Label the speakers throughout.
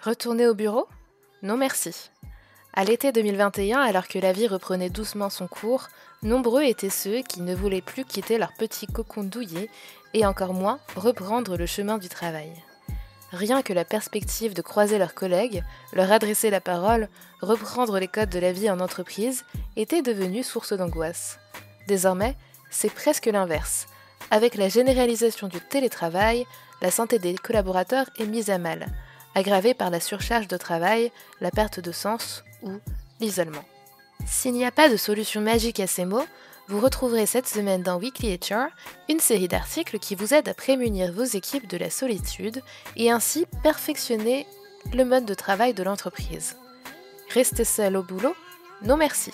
Speaker 1: Retourner au bureau? Non merci. À l'été 2021, alors que la vie reprenait doucement son cours, nombreux étaient ceux qui ne voulaient plus quitter leur petit cocon douillet et encore moins reprendre le chemin du travail. Rien que la perspective de croiser leurs collègues, leur adresser la parole, reprendre les codes de la vie en entreprise était devenue source d'angoisse. Désormais, c'est presque l'inverse. Avec la généralisation du télétravail, la santé des collaborateurs est mise à mal, aggravée par la surcharge de travail, la perte de sens ou l'isolement. S'il n'y a pas de solution magique à ces mots, vous retrouverez cette semaine dans Weekly HR une série d'articles qui vous aident à prémunir vos équipes de la solitude et ainsi perfectionner le mode de travail de l'entreprise. Restez seul au boulot Non merci.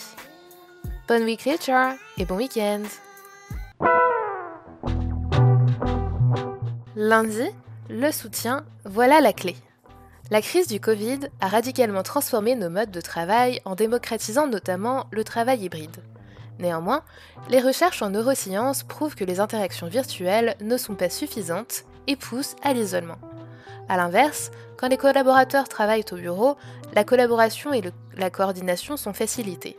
Speaker 1: Bonne Weekly HR et bon week-end Lundi, le soutien, voilà la clé. La crise du Covid a radicalement transformé nos modes de travail en démocratisant notamment le travail hybride. Néanmoins, les recherches en neurosciences prouvent que les interactions virtuelles ne sont pas suffisantes et poussent à l'isolement. A l'inverse, quand les collaborateurs travaillent au bureau, la collaboration et la coordination sont facilitées.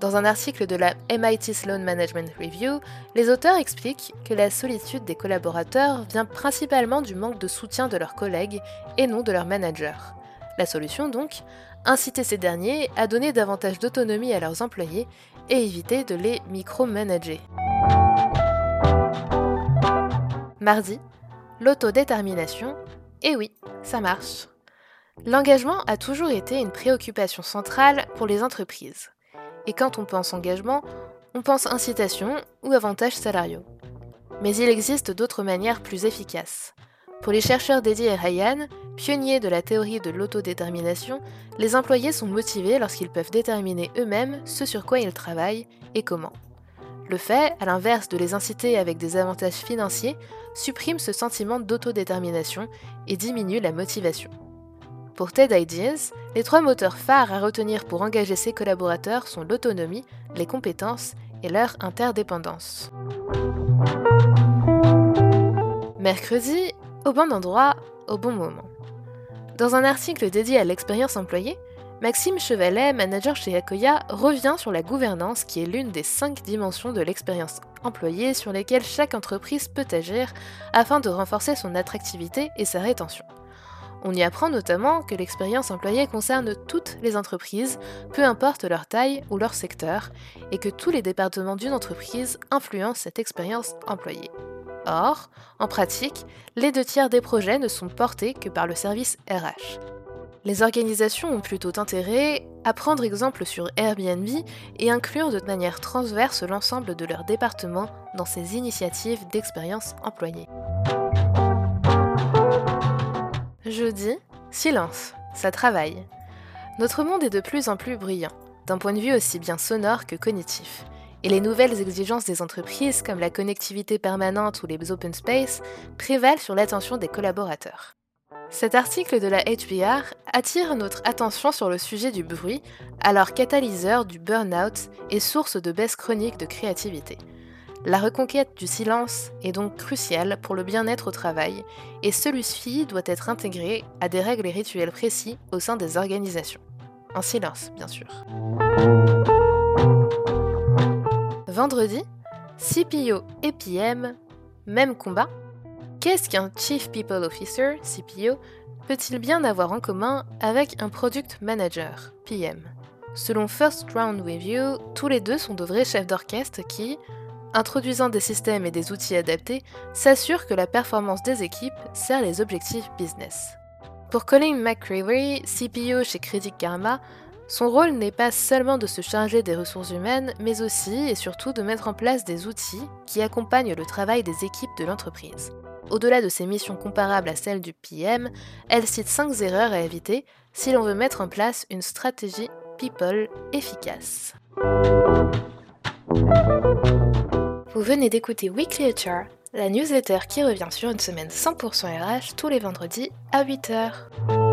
Speaker 1: Dans un article de la MIT Sloan Management Review, les auteurs expliquent que la solitude des collaborateurs vient principalement du manque de soutien de leurs collègues et non de leurs managers. La solution donc Inciter ces derniers à donner davantage d'autonomie à leurs employés et éviter de les micromanager. Mardi, l'autodétermination. Et oui, ça marche. L'engagement a toujours été une préoccupation centrale pour les entreprises. Et quand on pense engagement, on pense incitation ou avantages salariaux. Mais il existe d'autres manières plus efficaces. Pour les chercheurs dédiés à Ryan, pionniers de la théorie de l'autodétermination, les employés sont motivés lorsqu'ils peuvent déterminer eux-mêmes ce sur quoi ils travaillent et comment. Le fait, à l'inverse de les inciter avec des avantages financiers, supprime ce sentiment d'autodétermination et diminue la motivation. Pour TED Ideas, les trois moteurs phares à retenir pour engager ses collaborateurs sont l'autonomie, les compétences et leur interdépendance. Mercredi, au bon endroit, au bon moment. Dans un article dédié à l'expérience employée, Maxime Chevalet, manager chez Akoya, revient sur la gouvernance qui est l'une des cinq dimensions de l'expérience employée sur lesquelles chaque entreprise peut agir afin de renforcer son attractivité et sa rétention. On y apprend notamment que l'expérience employée concerne toutes les entreprises, peu importe leur taille ou leur secteur, et que tous les départements d'une entreprise influencent cette expérience employée. Or, en pratique, les deux tiers des projets ne sont portés que par le service RH. Les organisations ont plutôt intérêt à prendre exemple sur Airbnb et inclure de manière transverse l'ensemble de leur département dans ces initiatives d'expérience employée. Jeudi, silence, ça travaille. Notre monde est de plus en plus bruyant, d'un point de vue aussi bien sonore que cognitif. Et les nouvelles exigences des entreprises, comme la connectivité permanente ou les open space, prévalent sur l'attention des collaborateurs. Cet article de la HBR attire notre attention sur le sujet du bruit, alors catalyseur du burn-out et source de baisse chronique de créativité. La reconquête du silence est donc cruciale pour le bien-être au travail et celui-ci doit être intégré à des règles et rituels précis au sein des organisations. En silence, bien sûr. Vendredi, CPO et PM, même combat. Qu'est-ce qu'un Chief People Officer, CPO, peut-il bien avoir en commun avec un Product Manager, PM Selon First Round Review, tous les deux sont de vrais chefs d'orchestre qui, introduisant des systèmes et des outils adaptés, s'assure que la performance des équipes sert les objectifs business. Pour Colin McCreary, CPO chez Credit Karma, son rôle n'est pas seulement de se charger des ressources humaines, mais aussi et surtout de mettre en place des outils qui accompagnent le travail des équipes de l'entreprise. Au-delà de ses missions comparables à celles du PM, elle cite 5 erreurs à éviter si l'on veut mettre en place une stratégie people efficace. Vous venez d'écouter Weekly HR, la newsletter qui revient sur une semaine 100% RH tous les vendredis à 8h.